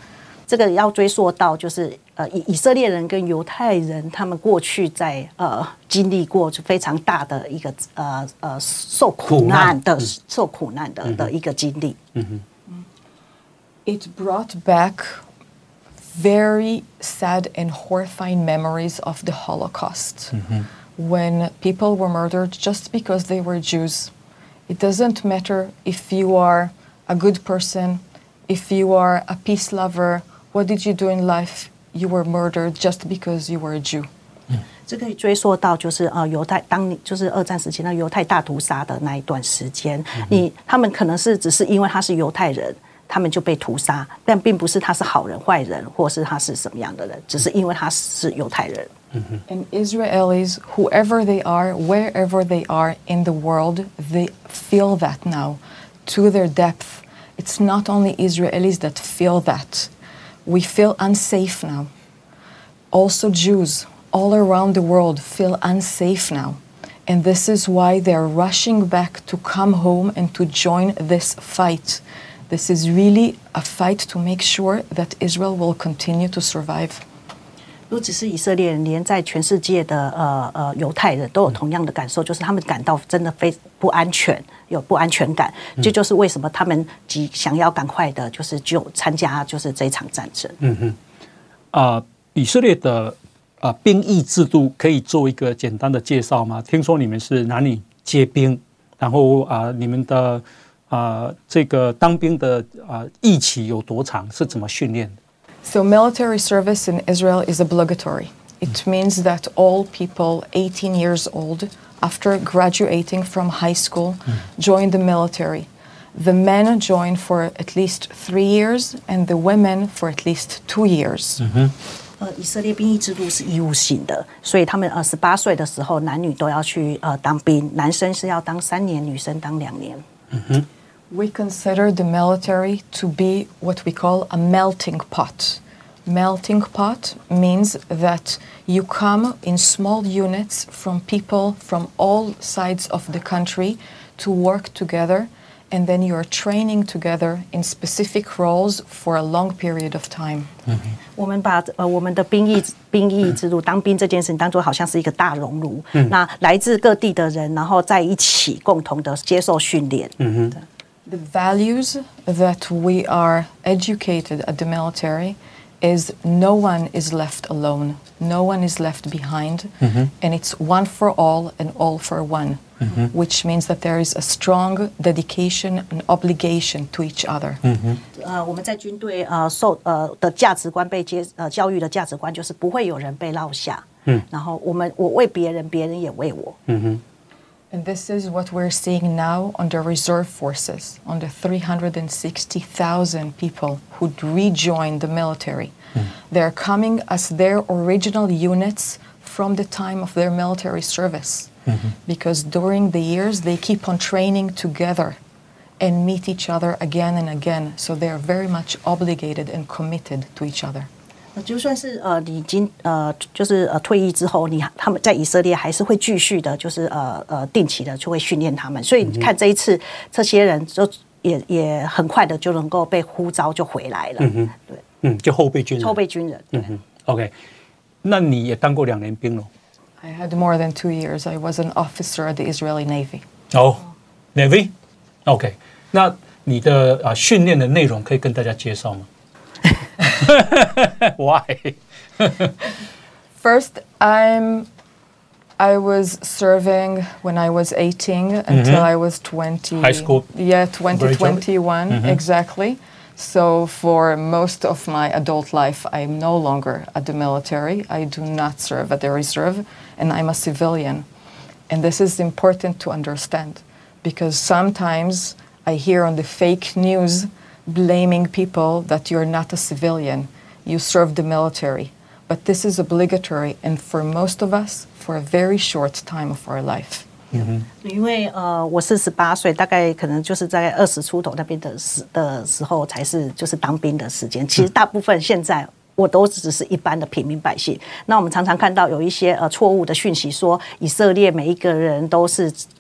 这个要追溯到就是呃以以色列人跟犹太人他们过去在呃经历过就非常大的一个呃呃受苦苦难难的受苦难的的一个经历。 It brought back very sad and horrifying memories of the Holocaust when people were murdered just because they were Jews. It doesn't matter if you are a good person, if you are a peace lover, what did you do in life? You were murdered just because you were a Jew. 这可以追溯到就是呃犹太当你就是二战时期那犹太大屠杀的那一段时间，你他们可能是只是因为他是犹太人。 他们就被屠杀，但并不是他是好人、坏人，或是他是什么样的人，只是因为他是犹太人。 And Israelis, whoever they are, wherever they are in the world, they feel that now to their depth. It's not only Israelis that feel that. We feel unsafe now. Also, Jews all around the world feel unsafe now. And this is why they're rushing back to come home and to join this fight. This is really a fight to make sure that Israel will continue to survive. 不只是以色列人，连在全世界的呃呃犹太人都有同样的感受，就是他们感到真的非不安全，有不安全感。这就是为什么他们急想要赶快的，就是就参加就是这场战争。啊、以色列的啊、兵役制度可以做一个简单的介绍吗？听说你们是男女皆兵，然后啊、你们的 啊、这个当兵的啊、役期有多长？是怎么训练的？ So, military service in Israel is obligatory. It means that all people 18 years old, after graduating from high school, join the military. The men join for at least three years, and the women for at least two years. 呃，以色列兵役制度是义务性的，所以他们呃十八岁的时候，男女都要去呃当兵，男生是要当三年，女生当两年。 We consider the military to be what we call a melting pot. Melting pot means that you come in small units from people from all sides of the country to work together, and then you are training together in specific roles for a long period of time. 我们把呃我们的兵役兵役制度当兵这件事情当做好像是一个大熔炉，那来自各地的人，然后在一起共同的接受训练。 The values that we are educated at the military is no one is left alone, no one is left behind, and it's one for all and all for one, which means that there is a strong dedication and obligation to each other. 呃，我们在军队呃受呃的价值观被接呃教育的价值观就是不会有人被落下。嗯，然后我们我为别人，别人也为我。 And this is what we're seeing now on the reserve forces, on the 360,000 people who rejoined the military. Hmm. They're coming as their original units from the time of their military service. Mm-hmm. Because during the years, they keep on training together and meet each other again and again. So they are very much obligated and committed to each other. 呃就算是呃你已经呃就是呃退役之后，你他们在以色列还是会继续的，就是呃呃定期的就会训练他们。所以你看这一次这些人就也也很快的就能够被呼召就回来了。嗯对，嗯，就后备军人。后备军人。对。嗯 OK，那你也当过两年兵了。I had more than two years. I was an officer at the Israeli Navy. 哦，Navy。OK，那你的啊训练的内容可以跟大家介绍吗 Why？First, I'm. I was serving when I was 18 mm-hmm. until I was 20. High school Yeah, graduate? 2021, mm-hmm. exactly. So, for most of my adult life, I'm no longer at the military. I do not serve at the reserve, and I'm a civilian. And this is important to understand because sometimes I hear on the fake news blaming people that you're not a civilian, you serve the military. But this is obligatory, and for most of us, for a very short time of our life. 因为呃，我四十八岁，大概可能就是在二十出头那边的时的时候，才是就是当兵的时间。其实大部分现在我都只是一般的平民百姓。那我们常常看到有一些呃错误的讯息，说以色列每一个人都是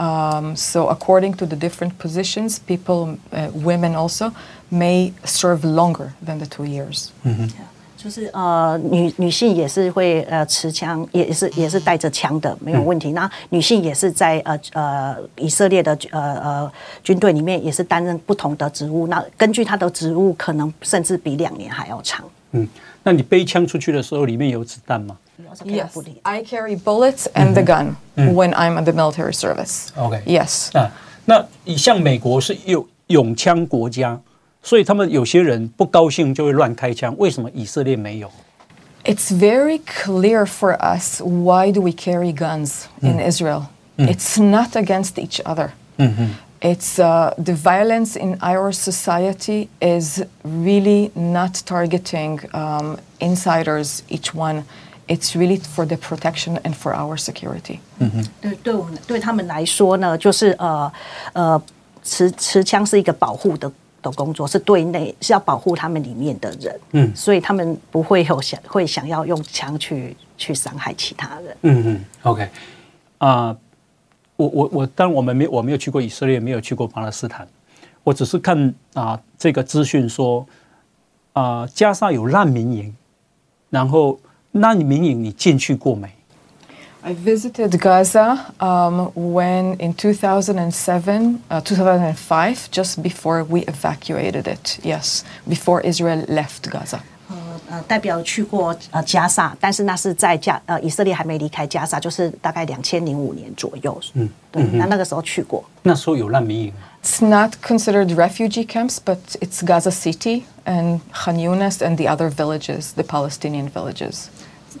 Um, so, according to the different positions, people, uh, women also, may serve longer than the two years. 就是呃，女女性也是会呃持枪，也是也是带着枪的，没有问题。那女性也是在呃呃以色列的呃呃军队里面也是担任不同的职务。那根据她的职务，可能甚至比两年还要长。嗯，那你背枪出去的时候，里面有子弹吗 Yes, I carry bullets and the gun when I'm at the military service. OK Yes. 啊，那你像美国是有拥枪国家，所以他们有些人不高兴就会乱开枪，为什么以色列没有？ It's very clear for us why do we carry guns in Israel. It's not against each other. It's uh, the violence in our society is really not targeting um, insiders, each one. It's really for the protection and for our security. 对，对我们对他们来说呢，就是呃呃，持持枪是一个保护的的工作，是对内是要保护他们里面的人，嗯，所以他们不会有想会想要用枪去去伤害其他人。嗯嗯，OK，啊、我我我，当然我们没我没有去过以色列，没有去过巴勒斯坦，我只是看啊、这个资讯说，啊、加沙有难民营，然后难民营你进去过没？ I visited Gaza um, when in 2007, uh, 2005, just before we evacuated it. Yes, before Israel left Gaza. 呃呃，代表去过呃加沙，但是那是在加呃以色列还没离开加沙，就是大概两千零五年左右。嗯，对，那那个时候去过。那时候有难民营， It's not considered refugee camps, but it's Gaza City and Khan Yunis and the other villages, the Palestinian villages.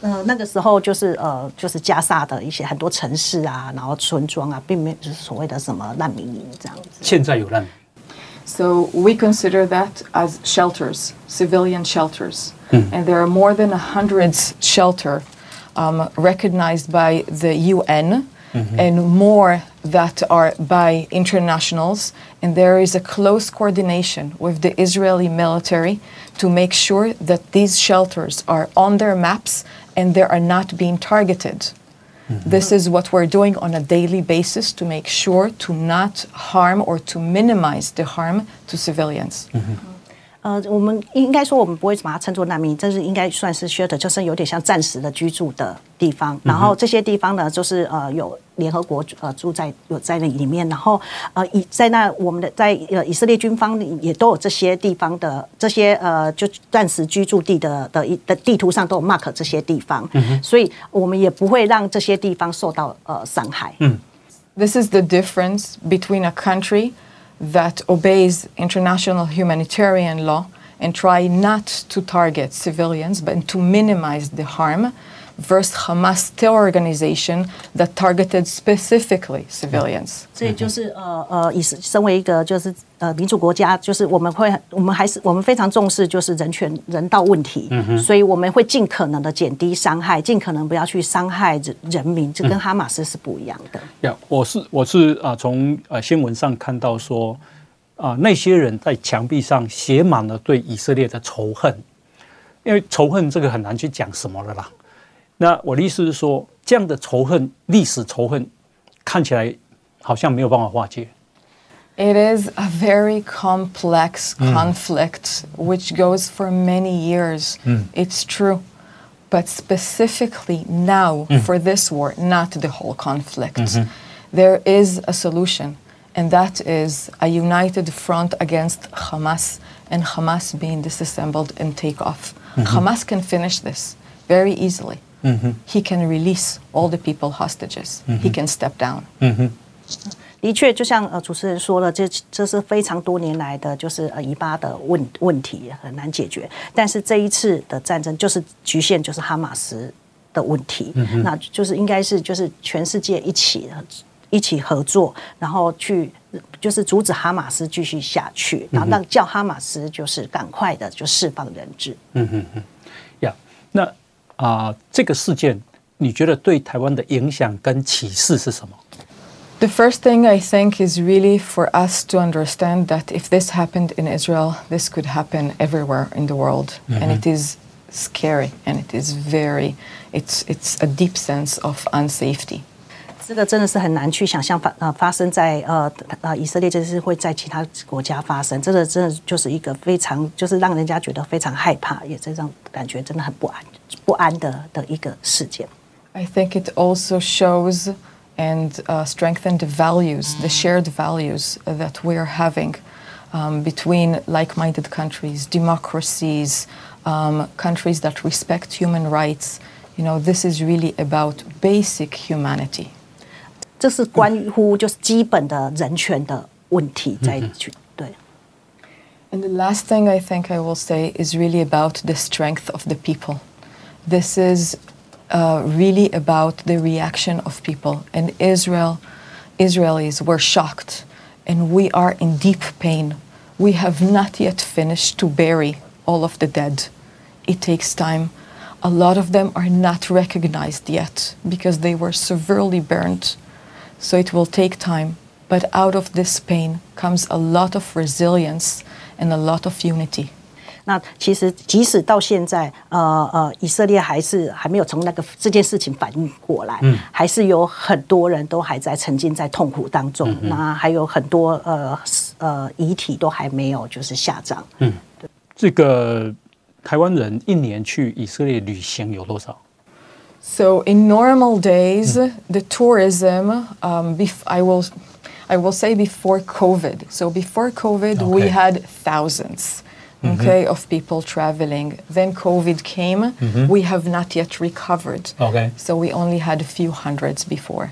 呃，那个时候就是呃，就是加沙的一些很多城市啊，然后村庄啊，并没有就是所谓的什么难民营这样子。现在有难民。 So we consider that as shelters, civilian shelters. And there are more than a hundred shelter um, recognized by the UN and more that are by internationals. And there is a close coordination with the Israeli military to make sure that these shelters are on their maps and they are not being targeted. This is what we're doing on a daily basis to make sure to not harm or to minimize the harm to civilians. 呃，我们应该说我们不会把它称作难民，这是应该算是 shelter，就是有点像暂时的居住的地方。然后这些地方呢，就是呃有 联合国呃住在有在那里面，然后呃以在那我们的在呃以色列军方里也都有这些地方的这些呃就暂时居住地的的一的地图上都有 mark 这些地方，所以我们也不会让这些地方受到呃伤害。 This is the difference between a country that obeys international humanitarian law and try not to target civilians but to minimize the harm Versus Hamas terror organization that targeted specifically civilians. 所以就是呃呃，以身为一个就是呃民主国家，就是我们会我们还是我们非常重视就是人权人道问题，所以我们会尽可能的减低伤害，尽可能不要去伤害人人民，这跟哈马斯是不一样的。呀，我是我是啊，从呃新闻上看到说啊，那些人在墙壁上写满了对以色列的仇恨，因为仇恨这个很难去讲什么了啦。那我的意思是说，这样的仇恨，历史仇恨，看起来好像没有办法化解。 It is a very complex conflict which goes for many years. It's true. but specifically now for this war, not the whole conflict, there is a solution, and that is a united front against Hamas and Hamas being disassembled and take off. Hamas can finish this very easily. He can release all the people hostages. He can step down. 的确，就像呃主持人说了，这这是非常多年来的就是呃以巴的问问题很难解决，但是这一次的战争就是局限就是哈马斯的问题，那就是应该是就是全世界一起一起合作，然后去就是阻止哈马斯继续下去，然后让叫哈马斯就是赶快的就释放人质。呀，那啊、这个事件你觉得对台湾的影响跟启示是什么？ The first thing I think is really for us to understand that if this happened in Israel, this could happen everywhere in the world. And it is scary and it is very, it's, it's a deep sense of unsafety. 这个真的是很难去想象发呃发生在呃呃以色列，这是会在其他国家发生，这个真的就是一个非常就是让人家觉得非常害怕，也这种感觉真的很不安不安的的一个事件。 I think it also shows and uh, strengthen the values, the shared values that we are having um, between like-minded countries, democracies, um, countries that respect human rights. You know, this is really about basic humanity. 这是关乎就是基本的人权的问题在去对。 And the last thing I think I will say is really about the strength of the people. This is uh, really about the reaction of people. And Israel, Israelis were shocked, and we are in deep pain. We have not yet finished to bury all of the dead. It takes time. A lot of them are not recognized yet because they were severely burned. So it will take time. But out of this pain comes a lot of resilience and a lot of unity. 那其实即使到现在，呃呃，以色列还是还没有从那个这件事情反应过来，嗯还是有很多人都还在沉浸在痛苦当中，那还有很多呃呃遗体都还没有就是下葬。嗯这个台湾人一年去以色列旅行有多少？So in normal days, the tourism, um, bef- I will, I will say before COVID. So before COVID, we Okay. had 1000s okay, of people traveling. Then COVID came. We have not yet recovered. Okay. So we only had a few hundreds before.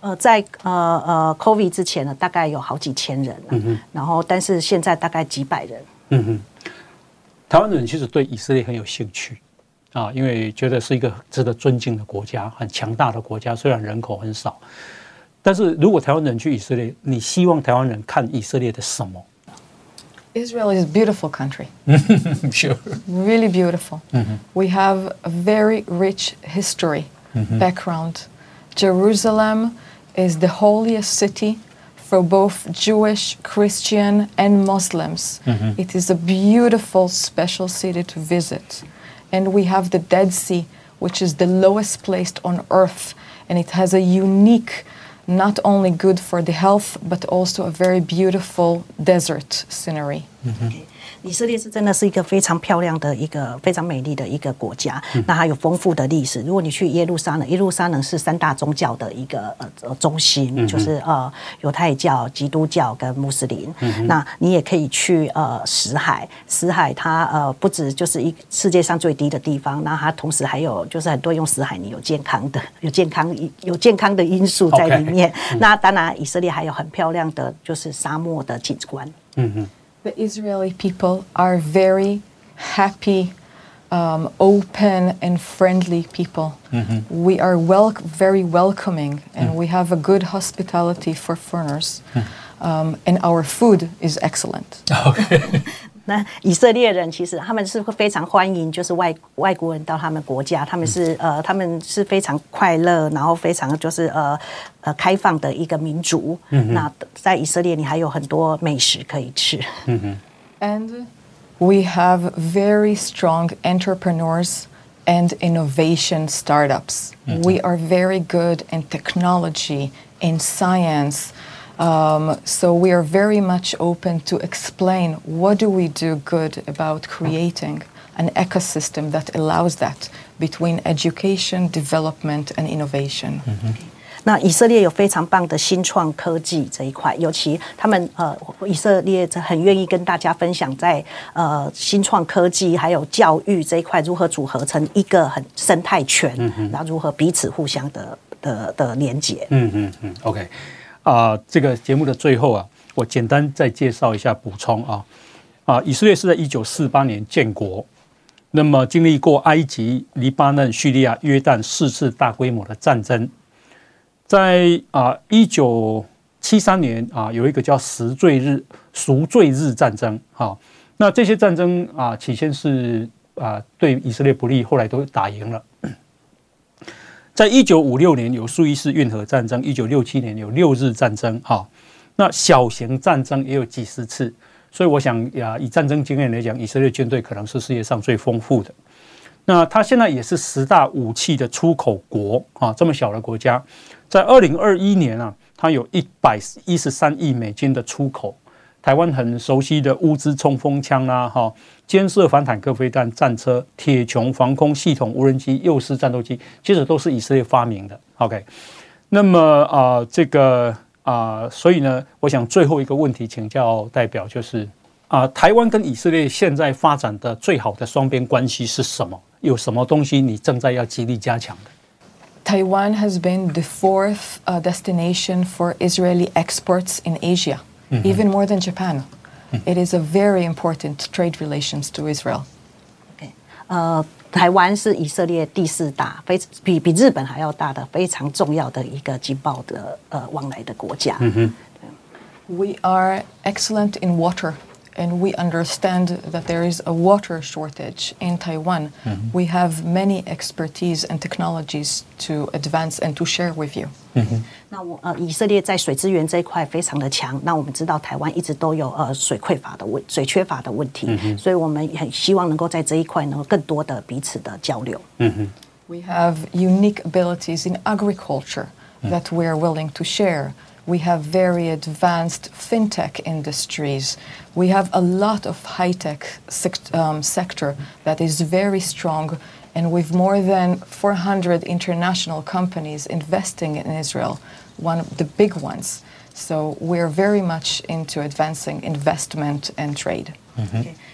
呃，在呃呃 COVID 之前呢，大概有好几千人了，然后但是现在大概几百人。台湾人其实对以色列很有兴趣 啊，因为觉得是一个值得尊敬的国家，很强大的国家，虽然人口很少。但是如果台湾人去以色列，你希望台湾人看以色列的什么 Israel is a beautiful country. ？Sure， really beautiful. We have a very rich history background. Jerusalem is the holiest city for both Jewish, Christian, and Muslims. It is a beautiful, special city to visit. And we have the Dead Sea, which is the lowest place on earth, and it has a unique not only good for the health, but also a very beautiful desert scenery. Mm-hmm. 以色列是真的是一个非常漂亮的一个非常美丽的一个国家，那它有丰富的历史。如果你去耶路撒冷，耶路撒冷是三大宗教的一个呃呃中心，就是呃犹太教、基督教跟穆斯林。那你也可以去呃死海，死海它呃不止就是一世界上最低的地方，那它同时还有就是很多用死海泥有健康的 有健康有健康的因素在里面。那当然以色列还有很漂亮的就是沙漠的景观。The Israeli people are very happy, um, open, and friendly people. We are wel- very welcoming, and we have a good hospitality for foreigners. Um, and our food is excellent. 那以色列人其实他们是会非常欢迎，就是外外国人到他们国家，他们是呃他们是非常快乐，然后非常就是呃呃开放的一个民族。那在以色列，你还有很多美食可以吃。And we have very strong entrepreneurs and innovation startups. We are very good in technology, in science. Um, so we are very much open to explain what do we do good about creating an ecosystem that allows that between education, development, and innovation. 那以色列有非常棒的新创科技这一块，尤其他们呃，以色列很愿意跟大家分享在呃新创科技还有教育这一块如何组合成一个很生态圈，然后如何彼此互相的的的连接。嗯嗯嗯，OK， 啊、这个节目的最后啊，我简单再介绍一下补充啊。啊，以色列是在一九四八年建国，那么经历过埃及、黎巴嫩、叙利亚、约旦四次大规模的战争，在啊一九七三年啊有一个叫赎罪日赎罪日战争，哈、那这些战争啊起先是啊对以色列不利，后来都打赢了。在一九五六年有苏伊士运河战争，一九六七年有六日战争，哈、那小型战争也有几十次，所以我想呀，以战争经验来讲，以色列军队可能是世界上最丰富的。那它现在也是十大武器的出口国啊，这么小的国家，在二零二一年啊，它有一百一十三亿美金的出口。台湾很熟悉的乌兹冲锋枪啦，哈，监射反坦克飞弹、战车、铁穹防空系统、无人机、幼师战斗机，其实都是以色列发明的。OK，那么啊、这个啊、所以呢，我想最后一个问题请教代表就是啊、台湾跟以色列现在发展的最好的双边关系是什么？有什么东西你正在要极力加强的？Taiwan has been the fourth destination for Israeli exports in Asia, even more than Japan. It is a very important trade relations to Israel. 呃，台湾是以色列第四大，非比比日本还要大的非常重要的一个经贸的呃往来的国家。 We are excellent in water, and we understand that there is a water shortage in Taiwan. We have many expertise and technologies to advance and to share with you. 那我呃，以色列在水资源这一块非常的强。那我们知道台湾一直都有呃水匮乏的问水缺乏的问题，所以我们也很希望能够在这一块能够更多的彼此的交流。 We have unique abilities in agriculture that we are willing to share. We have very advanced fintech industries. We have a lot of high tech sect- um, sector that is very strong. And with more than 400 international companies investing in Israel, one of the big ones. So we're very much into advancing investment and trade.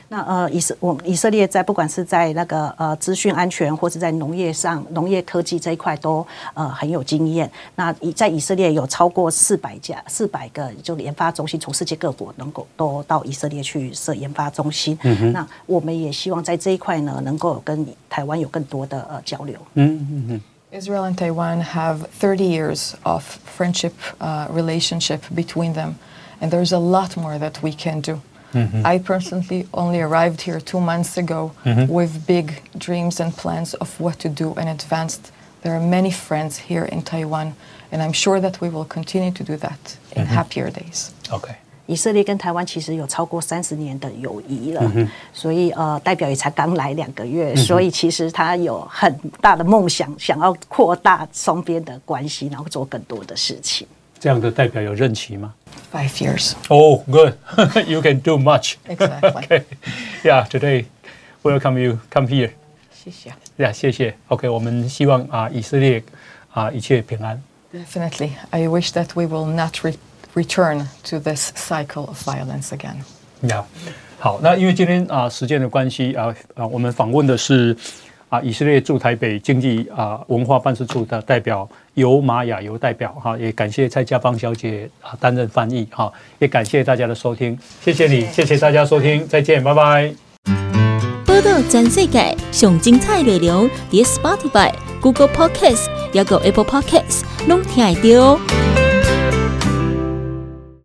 那呃，以色我以色列在不管是在那个呃资讯安全，或是在农业上、农业科技这一块都呃很有经验。那以在以色列有超过四百家、四百个就研发中心，从世界各国能够都到以色列去设研发中心。嗯那我们也希望在这一块呢，能够跟台湾有更多的呃交流。嗯嗯 Israel and Taiwan have 30 years of friendship uh, relationship between them, and there's a lot more that we can do. I personally only arrived here two months ago with big dreams and plans of what to do and advanced. There are many friends here in Taiwan, and I'm sure that we will continue to do that in happier days. OK，以色列跟台湾其实有超过三十年的友谊了，所以呃，代表也才刚来两个月，所以其实他有很大的梦想，想要扩大双边的关系，然后做更多的事情。 这样的代表有任期吗 Five years. ？Oh, good. you can do much. Exactly. Okay. Yeah, today welcome you. Come here. 谢谢。 Yeah，谢谢。OK，我们希望啊，以色列啊一切平安。 Definitely. I wish that we will not re- return to this cycle of violence again. 呀，好，那因为今天啊时间的关系啊啊，我们访问的是 啊以色列驻台北经济啊文化办事处的代表尤玛雅尤代表哈、也感谢蔡家芳小姐啊担任翻译哈、也感谢大家的收听，谢谢你，谢谢大家收听，再见，拜拜。报道全世界上精彩内容，伫 Spotify、Google Podcasts，还有 Apple Podcasts，拢听得到哦。